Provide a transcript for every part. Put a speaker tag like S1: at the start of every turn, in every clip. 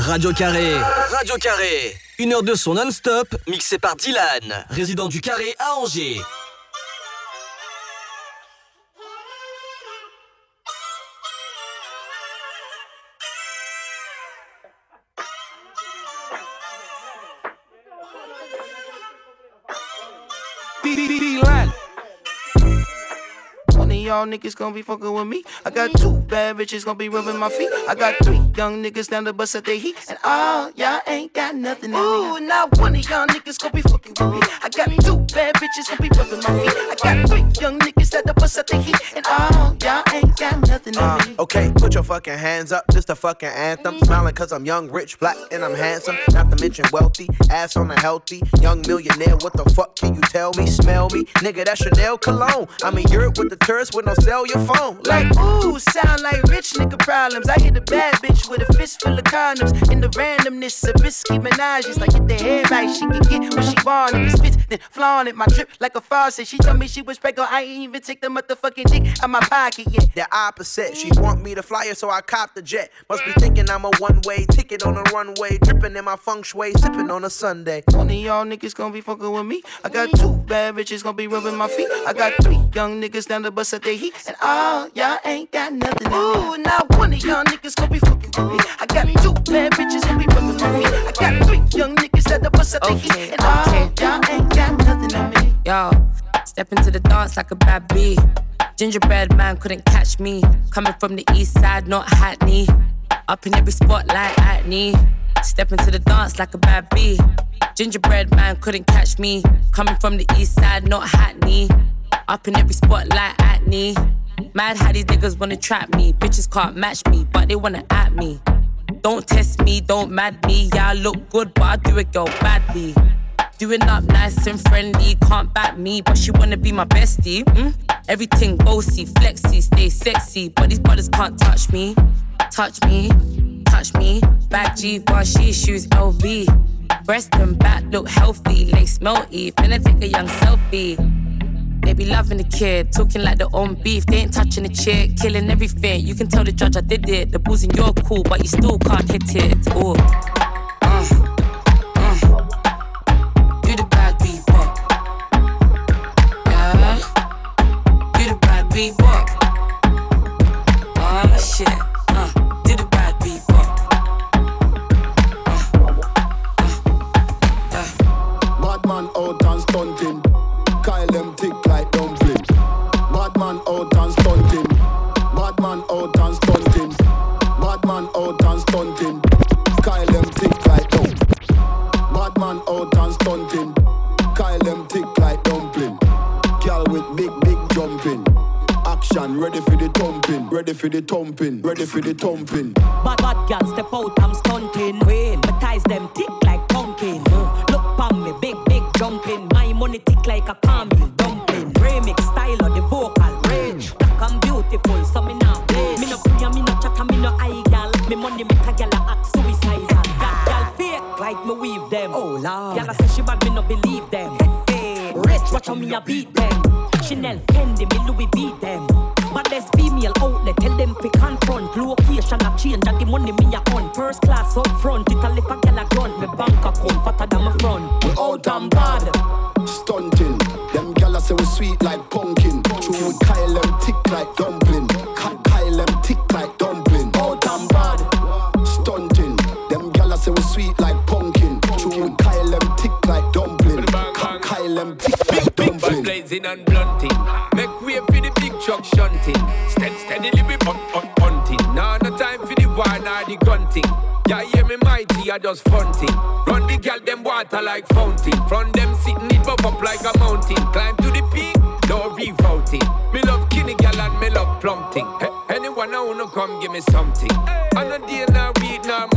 S1: Radio Carré. Radio Carré. Une heure de son non-stop, mixé par Dylan, résident du Carré à Angers.
S2: Y'all niggas gonna be fucking with me. I got two bad bitches gonna be rubbing my feet. I got three young niggas down the bus at the heat. And all y'all ain't got nothing on me. not one of y'all niggas gonna be fucking with me. I got two bad bitches gonna be rubbing my feet. I got three young niggas at the bus at the heat. And all y'all ain't got nothing on uh, me.
S3: Okay, put your fucking hands up, just a fucking anthem. Smiling cause I'm young, rich, black, and I'm handsome. Not to mention wealthy, ass on a healthy. Young millionaire, what the fuck can you tell me? Smell me? Nigga, that's Chanel cologne. I'm in Europe with the tourists with no cellular phone.
S2: Like, ooh, sound like rich nigga problems. I hit a bad bitch with a fist full of condoms. In the randomness of risky menages. Like, get the head right, she can get what she want. If it spits, then flaunt it. My drip like a faucet. She told me she was pregnant. I ain't even take the motherfucking dick out my pocket yet.
S3: The opposite. She want me to fly her, so I cop the jet. Must be thinking I'm a one way ticket on a runway. Dripping in my feng shui, sipping on a Sunday.
S2: One of y'all niggas gonna be fucking with me. I got two bad bitches gonna be rubbing my feet. I got three young niggas down the bus at their heat. And all y'all ain't got nothing. Ooh, not one of y'all niggas gon' be fucking with me. I got two bad bitches gon' be rubbing my feet. I got mm. three young niggas at the bus at the heat. And all y'all ain't got nothing on me.
S4: Yo, step into the dance like a bad bee. Gingerbread man couldn't catch me. Coming from the east side, not Hackney. Up in every spot like Acne. Step into the dance like a bad bee. Gingerbread man couldn't catch me. Coming from the east side, not Hackney. Up in every spot like Acne. Mad how these niggas wanna trap me. Bitches can't match me, but they wanna at me. Don't test me, don't mad me. Yeah, I look good, but I do it, girl, badly. Doing up nice and friendly, can't back me, but she wanna be my bestie. Mm? Everything bossy, flexy, stay sexy, but these brothers can't touch me. Touch me, touch me. Back G, but she shoes LV. Breast and back look healthy, lace melty. Finna take a young selfie. They be loving the kid, talking like their own beef. They ain't touching the chick, killing everything. You can tell the judge I did it. The ball's in your cool, but you still can't hit it. Ooh. Uh, uh.
S5: For the thumping. Ready for the thumping.
S6: Bad bad girl step out I'm stunting. Queen, my ties them tick like pumpkin. Uh, look pon me big big jumping. My money tick like a caramel dumpling. Remix style of the vocal range. Black and beautiful, so me not play. Me no pray, me no chat, me no eye gal. Me money make a gal act suicidal. That gal fake like me weave them. Oh lord. Gal say she bad, me no believe them. Hey, rich, watch how me a beat them. Chanel, Fendi, me Louis V them. But there's female outlet, tell them pick confront. Location a change, and the money me a on. First class up front, it a lip a gal a grunt. Me bank account fatter than my front. We out and bad.
S5: Stunting. Them gala say we sweet like pumpkin. True with Kyle them tick like dumpling. Ka- Kyle them tick like dumpling. Out and bad. Stunting. Them gala say we sweet like pumpkin. True with Kyle them tick like dumpling. Ka- Kyle them tick like dumpling.
S7: blazing and blunting. Make way for the big truck shunting. Steady, steadily we up, up, hunting. Nah, no time for the war, nah, the gunting. Yeah, hear me mighty, I just fronting. Run the gal, them water like fountain. From them sitting it buff up like a mountain. Climb to the peak, no rerouting. Me love kinny gal and me love plumping. Hey, anyone I wanna come give me something. On a day now week now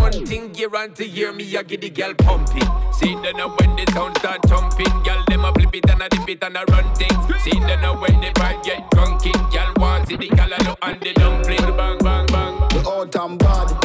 S7: on to year me I get the gal pumping. See then now when the sound start thumping, gal them a flip it and a dip it and a run things. See then now when the vibe get drunken, see the look and the dumpling. Bang bang bang.
S5: We out and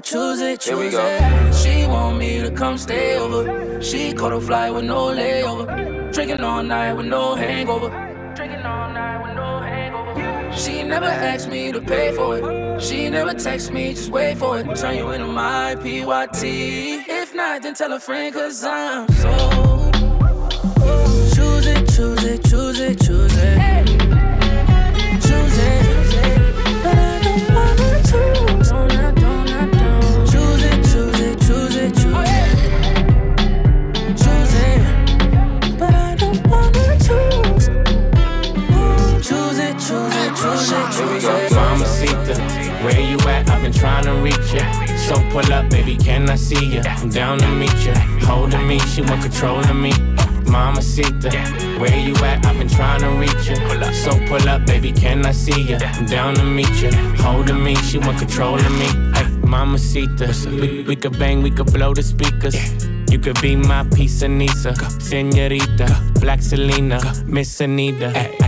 S5: it, choose it, choose Here we go. it. She want me to come
S8: stay over. She caught a flight with no layover. Drinking all night with no hangover. Drinking all night with no hangover. She never asked me to pay for it. She never text me, just wait for it. Turn you into my PYT. If not, then tell a friend, cause I'm so. Choose it, choose it, choose it, choose it.
S9: Hey. Where you at? I've been trying to reach ya. So pull up, baby, can I see ya? I'm down to meet ya. Holding me, she want control of me. Mamacita, where you at? I've been trying to reach ya. So pull up, baby, can I see ya? I'm down to meet ya. Holding me, she want control of me. Ay, Mamacita, we, we could bang, we could blow the speakers. You could be my of Nisa, Senorita, Black Selena, Miss Anita. Ay,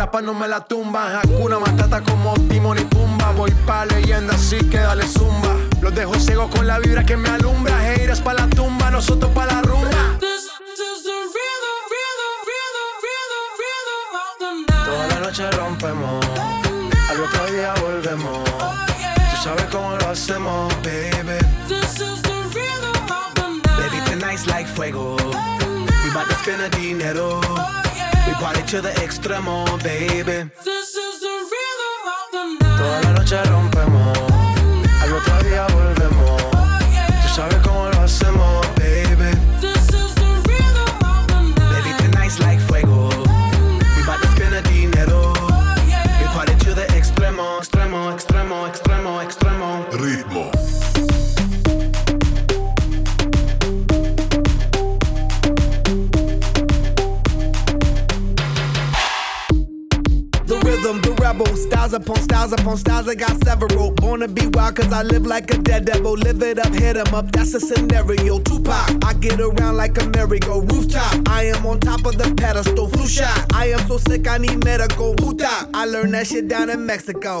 S3: La paz no me la tumba. Hakuna Matata como Timon y Pumba. Voy pa' leyenda así que dale zumba. Los dejo ciego con la vibra que me alumbra. Haters pa' la tumba, nosotros pa' la rumba. Toda la noche rompemos, al otro día volvemos. Tú sabes cómo lo hacemos, baby. Baby, tonight's like fuego. To spend the dinero. We party to the extremo, baby. This is the rhythm of the night. Toda la noche rompemos, al otro día volvemos. Oh, Tú sabes cómo
S10: cause I live like a dead devil. Live it up, hit 'em up, that's a scenario. Tupac, I get around like a merry-go rooftop. I am on top of the pedestal, flu shot. I am so sick, I need medical. Puta, I learned that shit down in Mexico.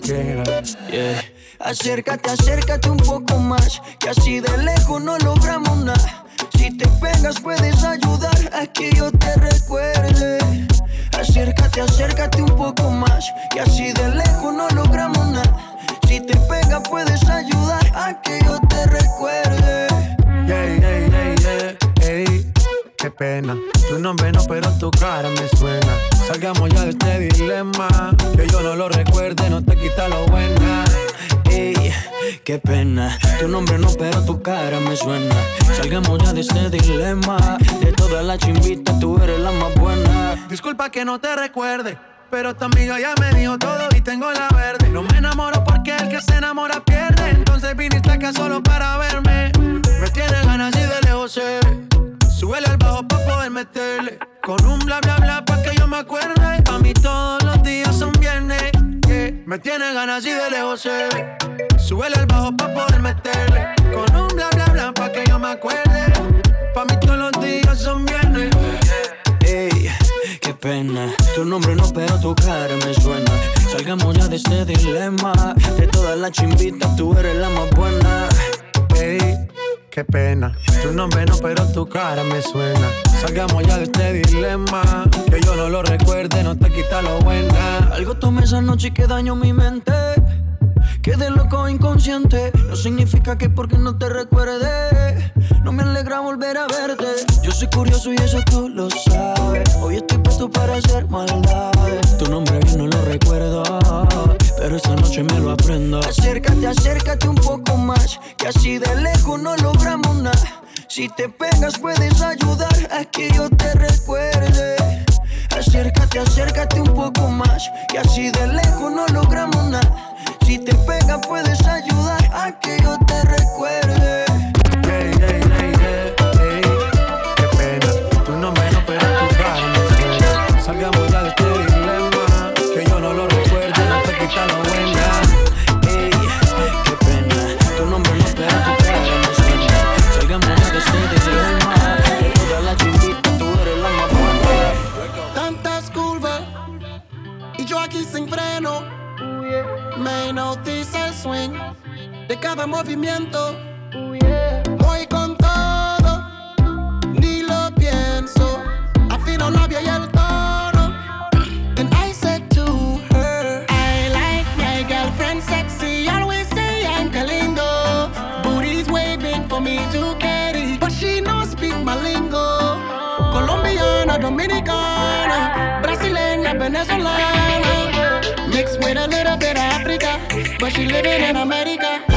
S11: quieras.
S12: Yeah. Acércate, acércate un poco más, que así Las chimbitas, tú eres la más buena.
S11: Disculpa que no te recuerde. Pero tu amiga ya me dijo todo y tengo la verde. No me enamoro porque el que se enamora pierde. Entonces viniste acá solo para verme. Me tiene ganas y de lejos ve. Súbele al bajo pa' poder meterle. Con un bla bla bla pa' que yo me acuerde. A mí todos los días son viernes. Me tiene ganas y de lejos ve. Súbele al bajo pa' poder meterle. Con un bla bla bla pa' que yo me acuerde. Pa' mí todos los días son viernes.
S12: Ey, qué pena. Tu nombre no, pero tu cara me suena. Salgamos ya de este dilema. De todas las chimbitas, tú eres la más buena.
S11: Ey, qué pena. Tu nombre no, pero tu cara me suena. Salgamos ya de este dilema. Que yo no lo recuerde, no te quita lo buena.
S12: Algo tomé esa noche y que daño mi mente. Quedé loco inconsciente. No significa que porque no te recuerde. No me alegra volver a verte. Yo soy curioso y eso tú lo sabes. Hoy estoy puesto para hacer maldades. Tu nombre bien no lo recuerdo. Pero esta noche me lo aprendo. Acércate, acércate un poco más. Que así de lejos no logramos nada. Si te pegas puedes ayudar a que yo te recuerde. Acércate, acércate un poco más. Que así de lejos no logramos nada. Si te pegas puedes ayudar a que yo te recuerde.
S13: Hipnotiza el swing de cada movimiento. Voy con todo, ni lo pienso. Afino labio y el tono. Then I said to her, I like my girlfriend sexy. Always say I'm lindo. Booty's way big for me to carry, but she no speak my lingo. Colombiana, Dominicana, Brasileña, Venezolana. Mixed with a little bit of but she living in America.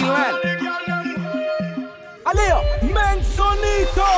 S1: Dylan. Aleo, menzonito!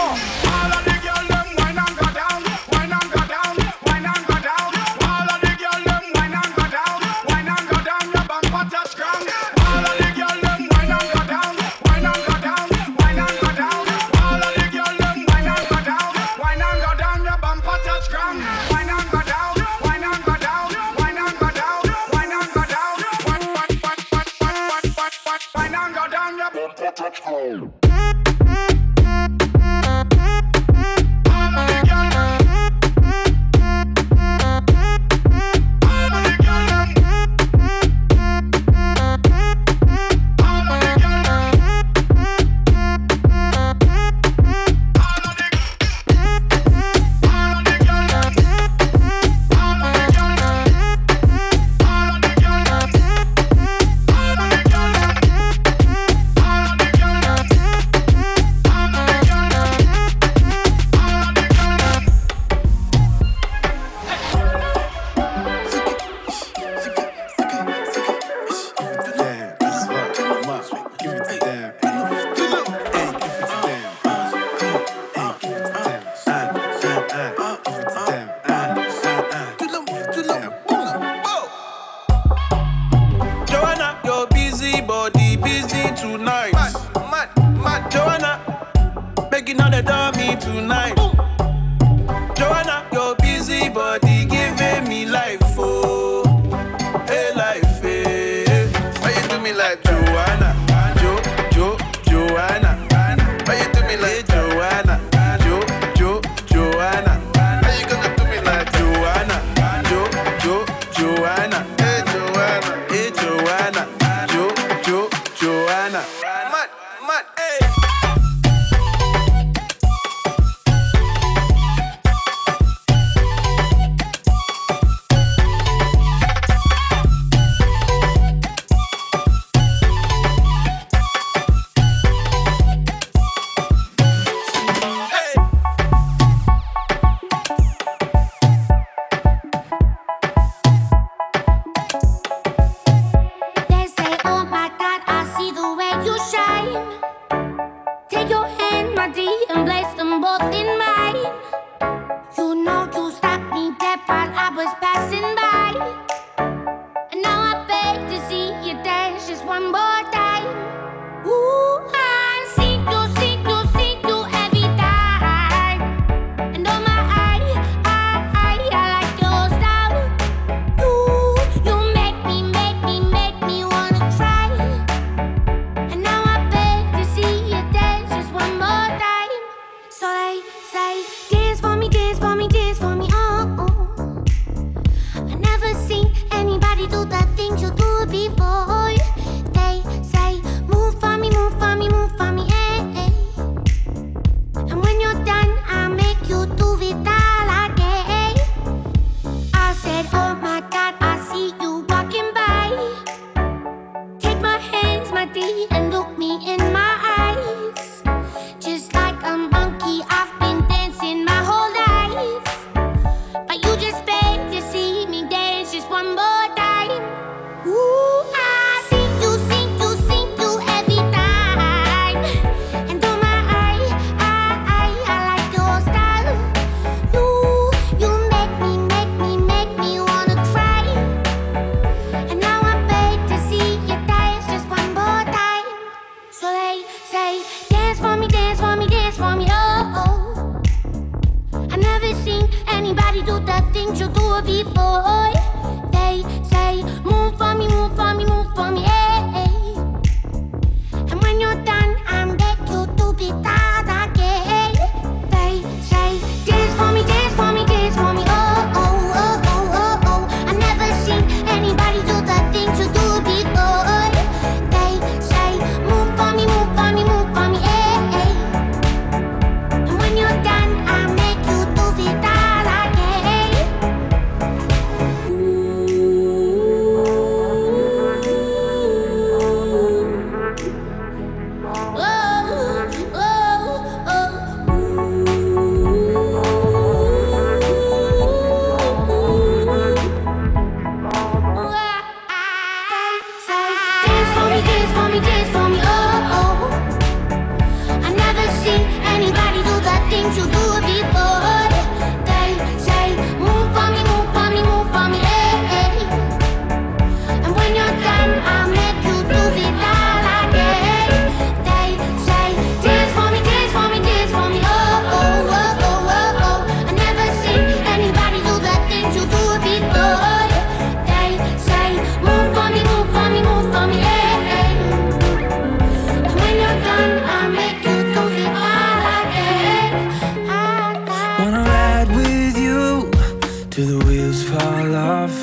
S14: fall off.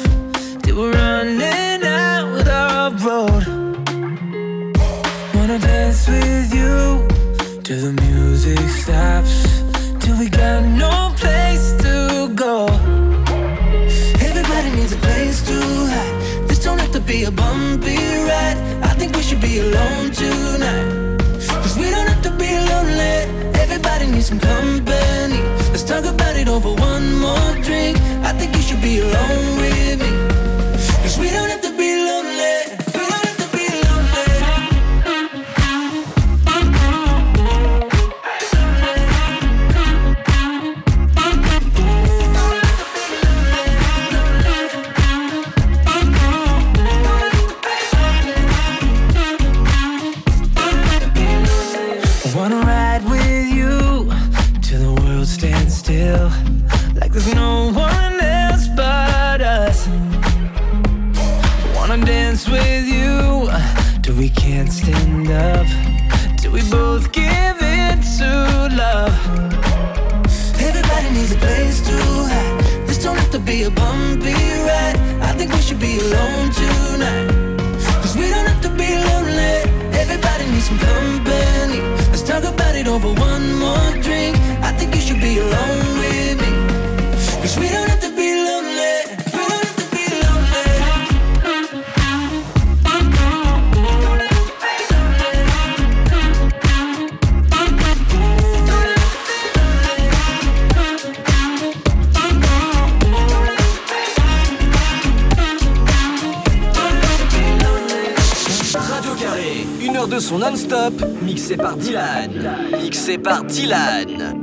S14: They were running out of
S3: road. Wanna dance with you
S15: till the music stops. Till we got no place to go. Everybody needs a place to hide. This don't have to be a bumpy ride. I think we should be alone tonight. Cause we don't have to be lonely. Everybody needs some company. Let's talk about it over one more drink. I think you
S16: should be alone with me. Mixé par Dylan. Mixé par Dylan.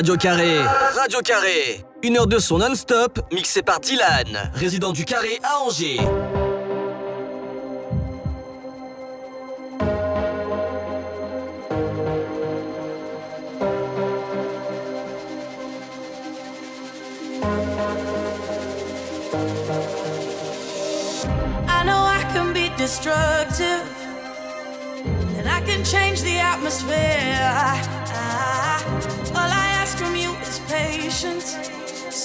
S1: Radio Carré. Radio Carré. Une heure de son non-stop, mixé par Dylan, résident du Carré à Angers.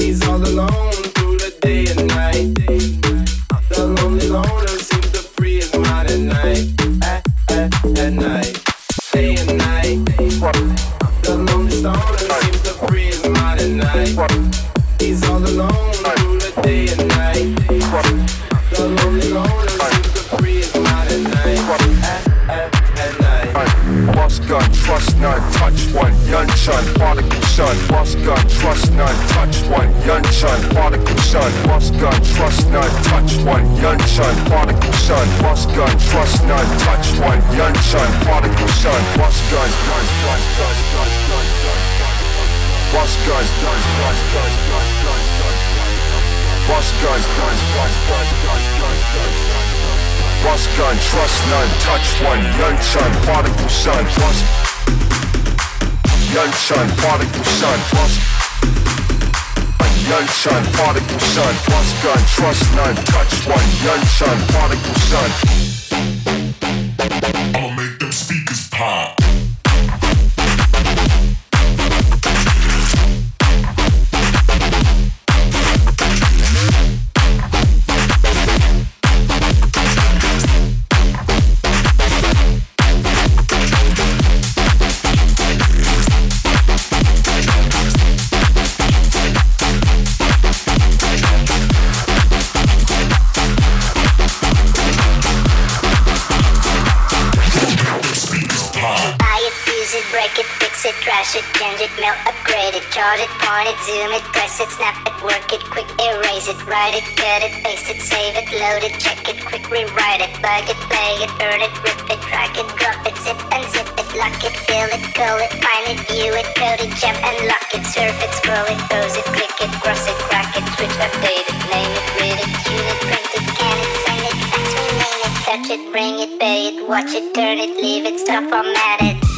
S16: He's all alone. done, trust none, touch one,
S17: yun chun, particle sun, bust. Yun chun, particle sun, bust. Yun chun, particle sun, Trust gun, trust none, touch one, yun chun, particle sun. it, go it, find it, view it, code it, jump and lock it, surf it, scroll it, pose it, click it, cross it, crack it, switch, update it, name it, read it, tune it, print it, scan it, send it, fax, rename it, touch it, bring it, pay it, watch it, turn it, leave it, stop, format it.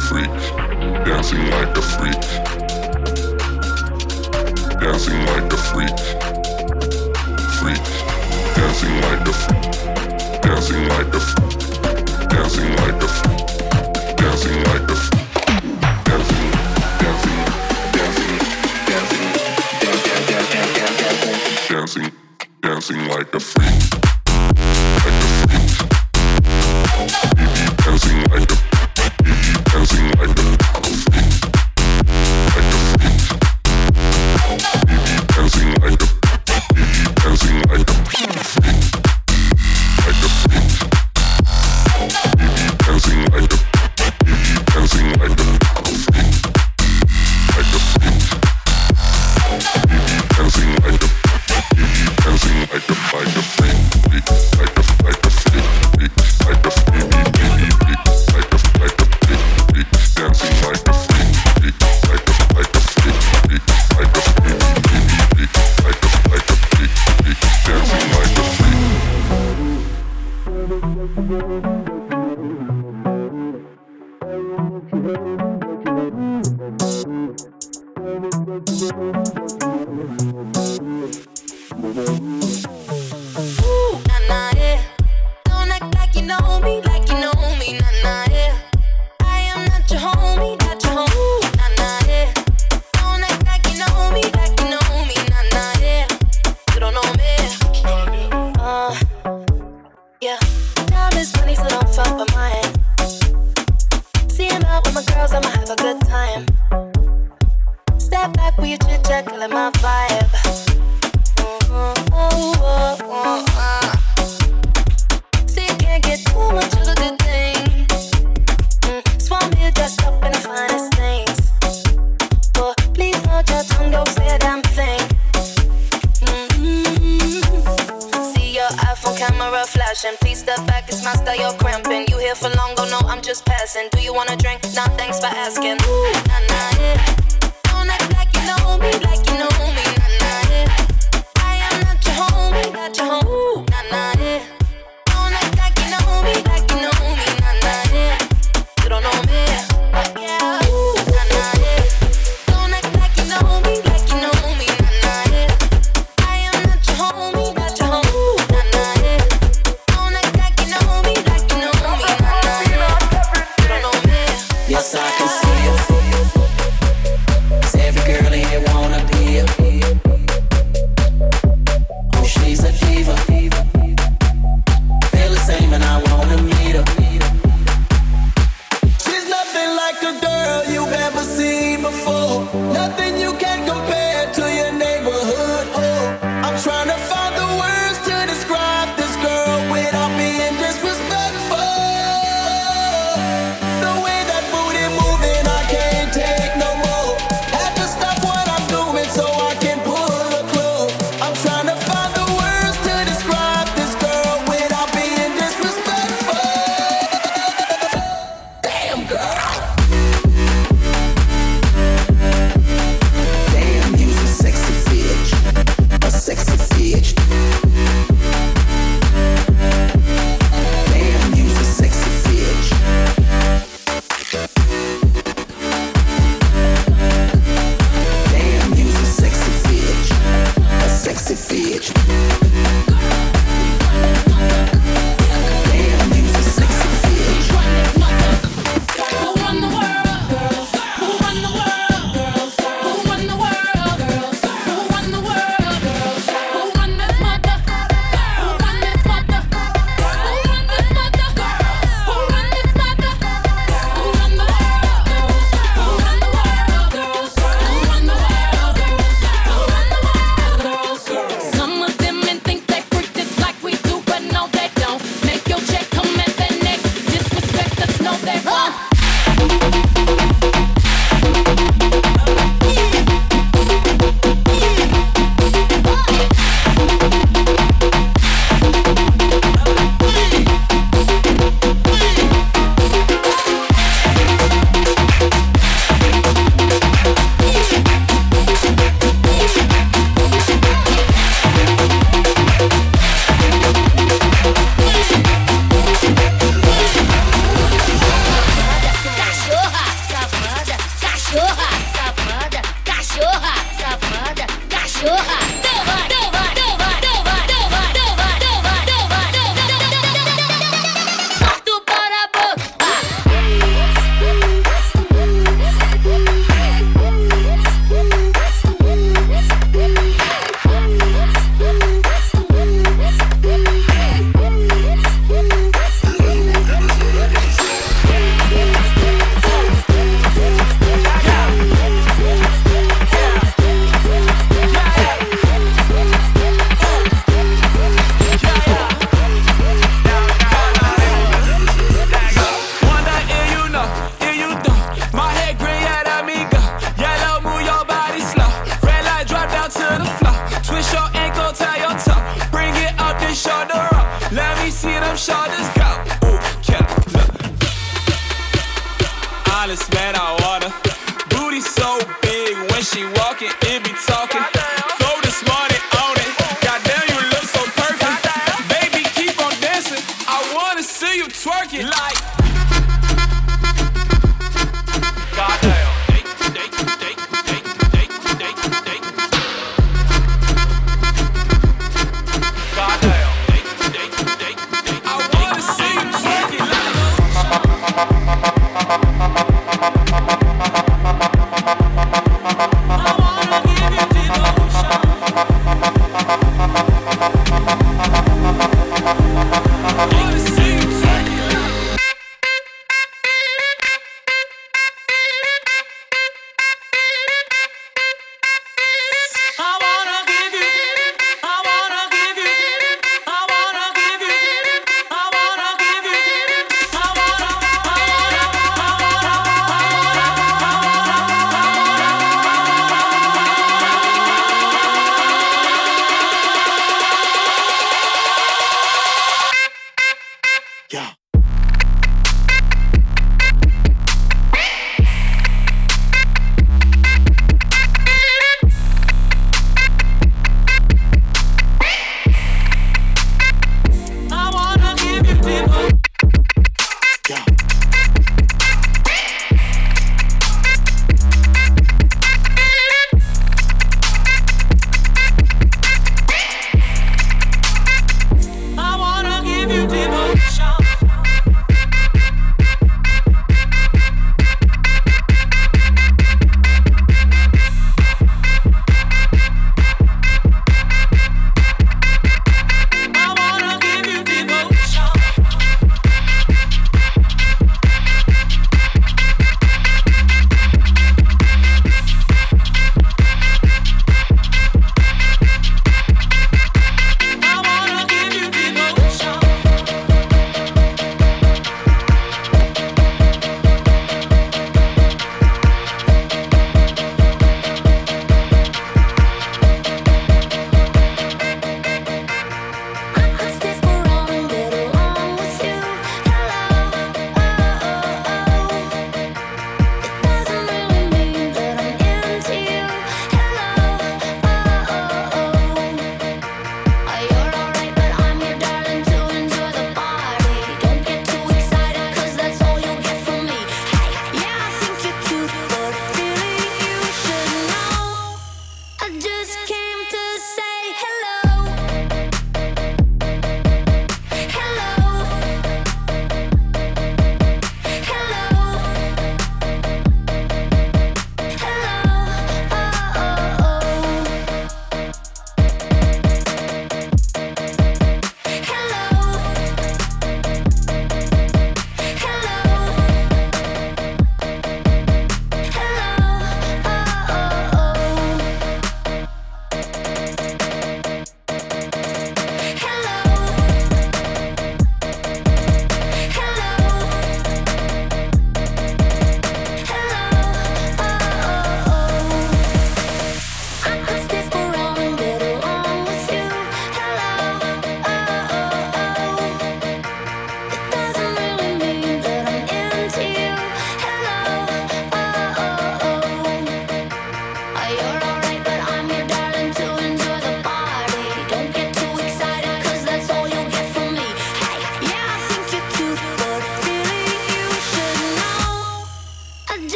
S17: Freak. Dancing like a freak. Dancing like a freak. Freak. Dancing like a freak. Dancing like a freak. Dancing like a freak.
S18: Dancing like
S19: a freak.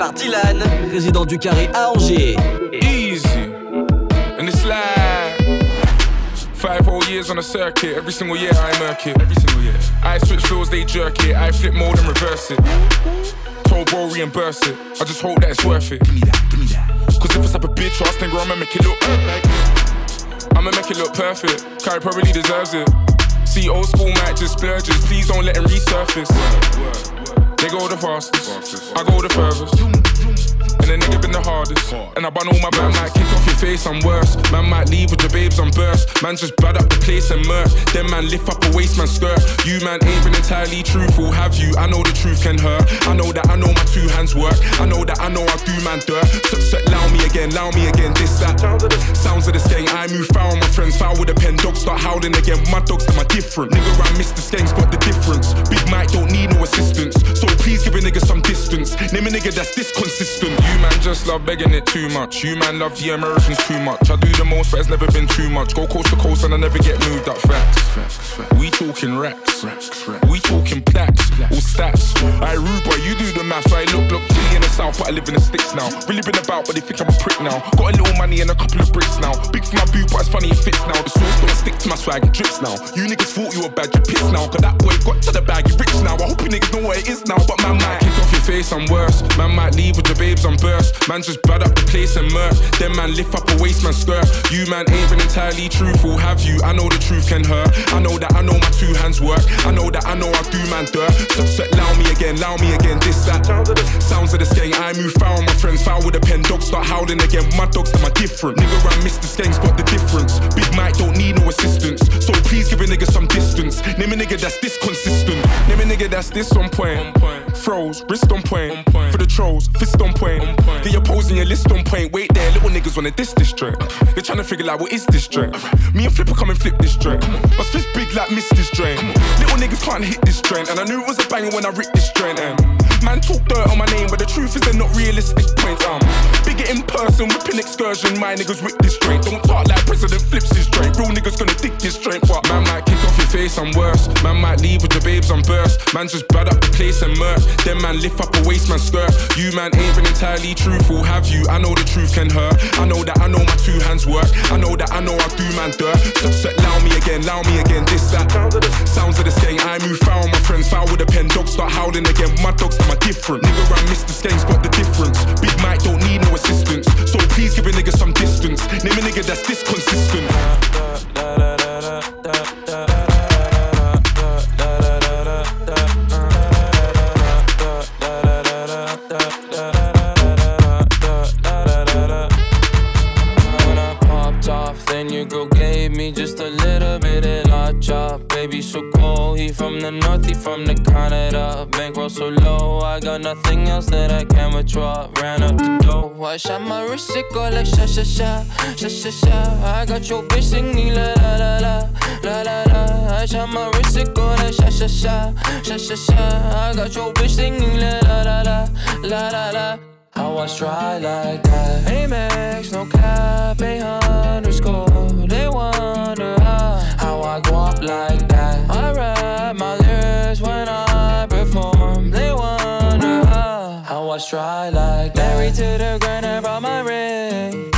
S1: Par Dylan, résident du Carré à Angers.
S18: Easy. And it's like five whole years on the circuit. Every single year I murk it. Every single year. I switch floors, they jerk it. I flip mode and reverse it. Told bro reimburse it. I just hope that it's worth it. Give me that, give me that. Cause if it's up a bitch, trust then I'ma make it look like. I'ma make it look perfect. Kyrie probably deserves it. See, old school might just splurges. Please don't let him resurface. They go the fastest, I go the furthest. A nigga been the hardest. And I bun all my man might kick off your face, I'm worse. Man might leave with your babes on burst. Man just bad up the place and murk. Then man lift up a waist man skirt. You man ain't been entirely truthful, have you? I know the truth can hurt. I know that I know my two hands work. I know that I know I do man dirt. So, so, allow me again, allow me again. This that sounds of the skeng. I move foul, my friends foul with a pen. Dogs start howling again. My dogs them are different. Nigga, I miss the skeng, spot the difference. Big Mike don't need no assistance. So please give a nigga some distance. Name a nigga that's this consistent. You man just love begging it too much. You man love the Americans too much. I do the most, but it's never been too much. Go coast to coast and I never get moved up facts. We talking racks. We talking plaques. All stats. I rude boy, you do the maths. I look, look, chilly in the south, but I live in the sticks now. Really been about, but they think I'm a prick now. Got a little money and a couple of bricks now. Big for my boot, but it's funny, it fits now. The sauce don't stick to my swag, it drips now. You niggas thought you were bad, you pissed now. Cause that boy got to the bag, you rich now. I hope you niggas know what it is now, but man might kick off your face, I'm worse. Man might leave with your babes on burst. Man just bad up the place and murk. Then man lift up a waist man skirt. You man ain't been entirely truthful, have you? I know the truth can hurt. I know that I know my two hands work. I know that I know I do man dirt. So, so allow me again, allow me again. This that sounds of the skeng. I move foul, my friends foul with a pen. Dogs start howling again. My dogs them are different. Nigga, I miss the skeng, spot the difference. Big Mike don't need no assistance. So please give a nigga some distance. Name a nigga that's this consistent. Name a nigga that's this on point. Froze, wrist on point. For the trolls, fist on point. Get your pose and your list on point. Wait there, little niggas wanna diss this joint. They're trying to figure out what is this joint. Me and Flipper come and flip this joint. My fist big like miss this. Little niggas can't hit this joint. And I knew it was a banger when I ripped this joint. And eh. Man talk dirt on my name, but the truth is they're not realistic points. Um, bigger in person, whipping excursion. My niggas whip this joint. Don't talk like President flips this joint. Real niggas gonna dig this joint. But man might kick off your face, I'm worse. Man might leave with your babes, I'm burst. Man just bad up the place and murk. Then man lift up a waist man skirt. You man ain't been entirely truthful, have you? I know the truth can hurt. I know that I know my two hands work. I know that I know I do man dirt. So, so allow me again, allow me again. This that sounds of the skeng. I move foul, my friends foul with a pen. Dogs start howling again. My dogs them are different. Nigga, I miss the skeng, spot the difference. Big Mike don't need no assistance. So please give a nigga some distance. Name a nigga that's this consistent.
S20: From the north, he from the Canada. Bankroll so low, I got nothing else that I can withdraw. Ran up the dough. I shot my wrist, it go like sha sha sha, sha sha sha. I got your bitch singing la la la la, la la la. I shot my wrist, it go like sha sha sha, sha sha sha. I got your bitch singing la la la la, la la la. How I try like that. Amex, no cap, a underscore. They wonder how, how I go up like I try like that. Married to the grind, I brought my ring.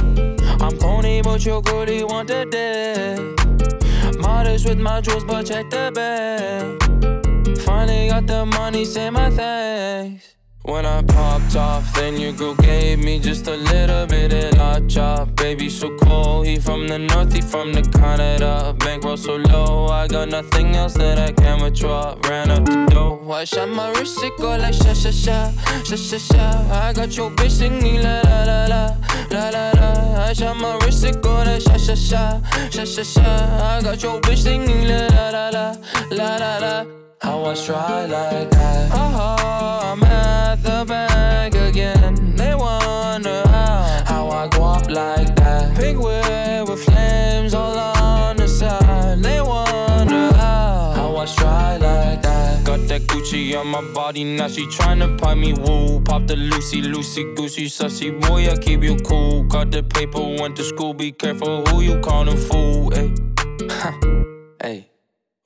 S20: I'm pony, but your goodie want the dick. Modest with my jewels, but check the bag. Finally got the money, say my thanks. When I popped off, then your girl gave me just a little bit of la chop. Baby, so cold. He from the north, he from the Canada. Bankroll so low, I got nothing else that I can withdraw. Ran up the dough. I shot my wrist, it go like sha sha sha, sha sha sha. I got your bitch singing la la la la, la la la. I shot my wrist, it go like sha sha sha, sha sha sha. I got your bitch singing la la la la, la la. How I try like that. Oh, I'm whip with flames all on the side. They wonder how, how I try like that. Got that Gucci on my body, now she tryna pipe me woo. Pop the Lucy, Lucy, Goosey, sussy boy, I keep you cool. Got the paper, went to school, be careful who you callin' fool. Ayy, ayy.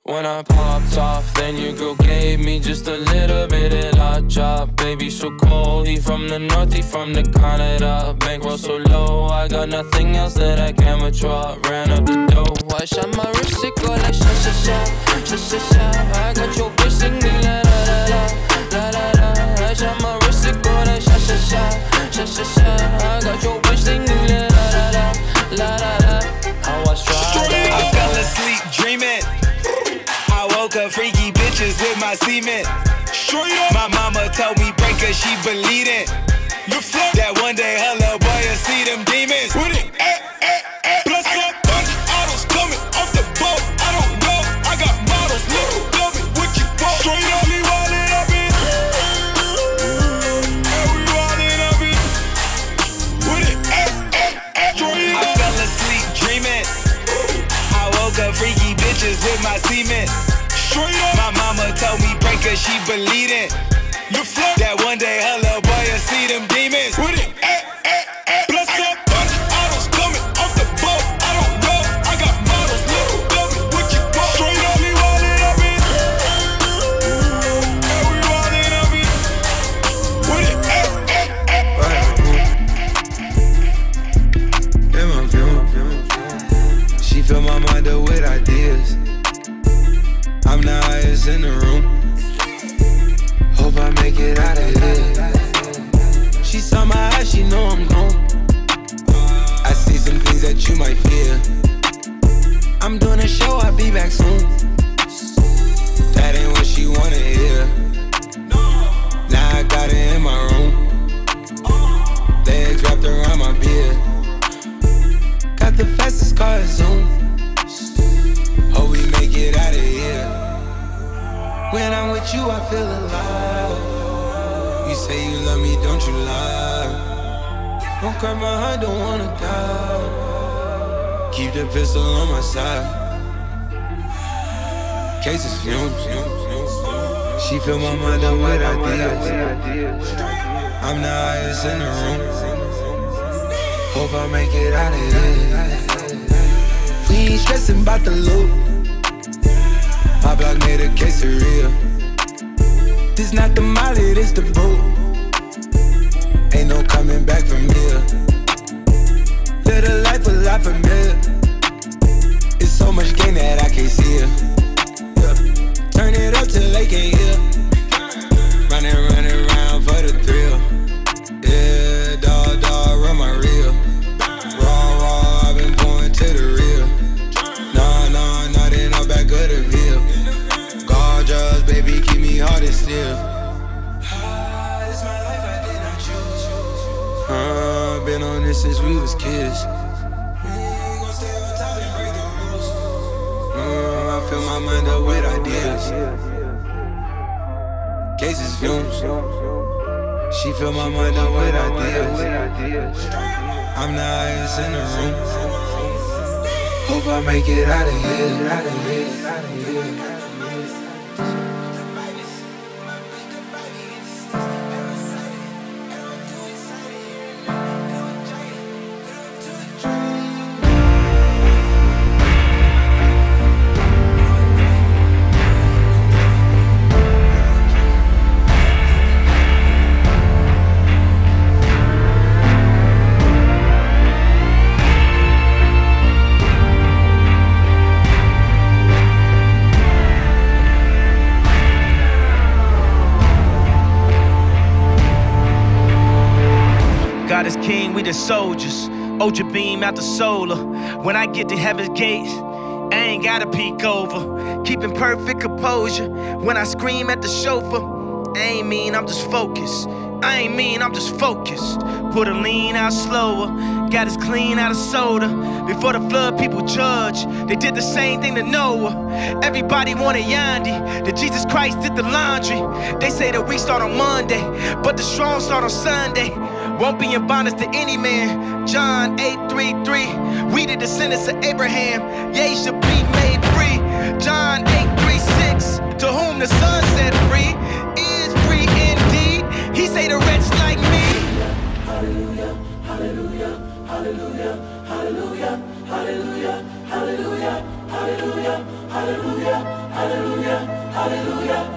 S20: When I popped off, then your girl gave me just a little bit of la chop. Baby, so cold. He from the north, he from the Canada. Bankroll so low, I got nothing else that I can withdraw. Ran up the dough. I shot my wrist, it go like sha sha sha, sha sha sha. I got your bitch singing la la la la, la la la. I shot my wrist, it go like sha sha sha, sha sha sha. I got your bitch singing la la la la, la la la. How I.
S21: I fell asleep dreaming. I freaky bitches with my cement. My mama told me break her, she believe it. That one day her little boy will see them demons. With it, eh, eh, eh. Plus a bunch of autos coming off the boat. I don't know, I got models. Little love it, what you want? Straight up, we wildin' up it. Yeah, we wildin' up it. With it, eh, eh, eh. Straight up. I fell asleep dreaming. I woke up freaky bitches with my cement. Straight up. My mama told me break her, she bleeding. That one day her Don't
S19: cry my heart, don't wanna die. Keep the pistol on my side. Cases fumes. She fill my mind up with ideas. I'm the highest in the room. Hope I make it out of here. We ain't stressing about the loot. My block made a quesadilla. This not the molly, this the boot. Coming back from here. Live life a lot familiar. It's so much gain that I can't see it. Yeah. Turn it up till they can't hear. Kids. Uh, I fill my mind up with ideas. Cases fumes. She fill my mind up with ideas. I'm the highest in the room. Hope I make it out of here. Out of here. Out of here.
S10: Ultra beam out the solar. When I get to heaven's gates, I ain't gotta peek over. Keeping perfect composure. When I scream at the chauffeur, I ain't mean, I'm just focused. I ain't mean, I'm just focused. Put a lean out slower. Got us clean out of soda. Before the flood, people judge. They did the same thing to Noah. Everybody wanted Yandhi. That Jesus Christ did the laundry. They say that we start on Monday, but the strong start on Sunday. Won't be in bondage to any man. John 8:33. We the descendants of Abraham. Ye should be made free. John 8:36. To whom the Son set free is free indeed. He say the wretch like me.
S8: Hallelujah, hallelujah, hallelujah, hallelujah, hallelujah, hallelujah, hallelujah, hallelujah, hallelujah, hallelujah,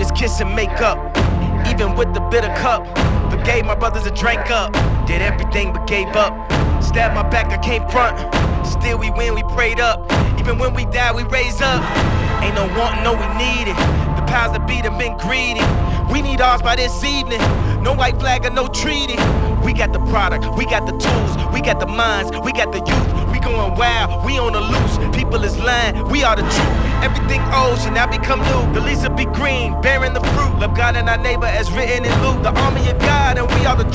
S10: Judas kiss and make up. Even with the bitter cup, forgave my brothers and drank up. Did everything but gave up. Stabbed my back, I came front. Still we win, we prayed up. Even when we die, we raise up. Ain't no wanting, no we need it. The powers that beat them been greedy. We need ours by this evening. No white flag or no treaty. We got the product, we got the tools, we got the minds, we got the youth. We going wild, we on the loose. People is lying, we are the truth. Everything old should now become new. The leaves will be green, bearing the fruit. Love God and our neighbor as written in Luke. The army of God, and we are the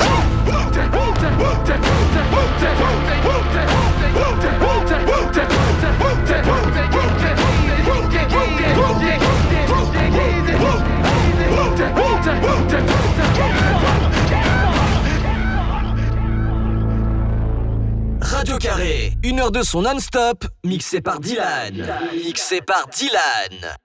S22: Radio Carré, une heure de son non-stop, mixé par Dylan. Mixé par Dylan.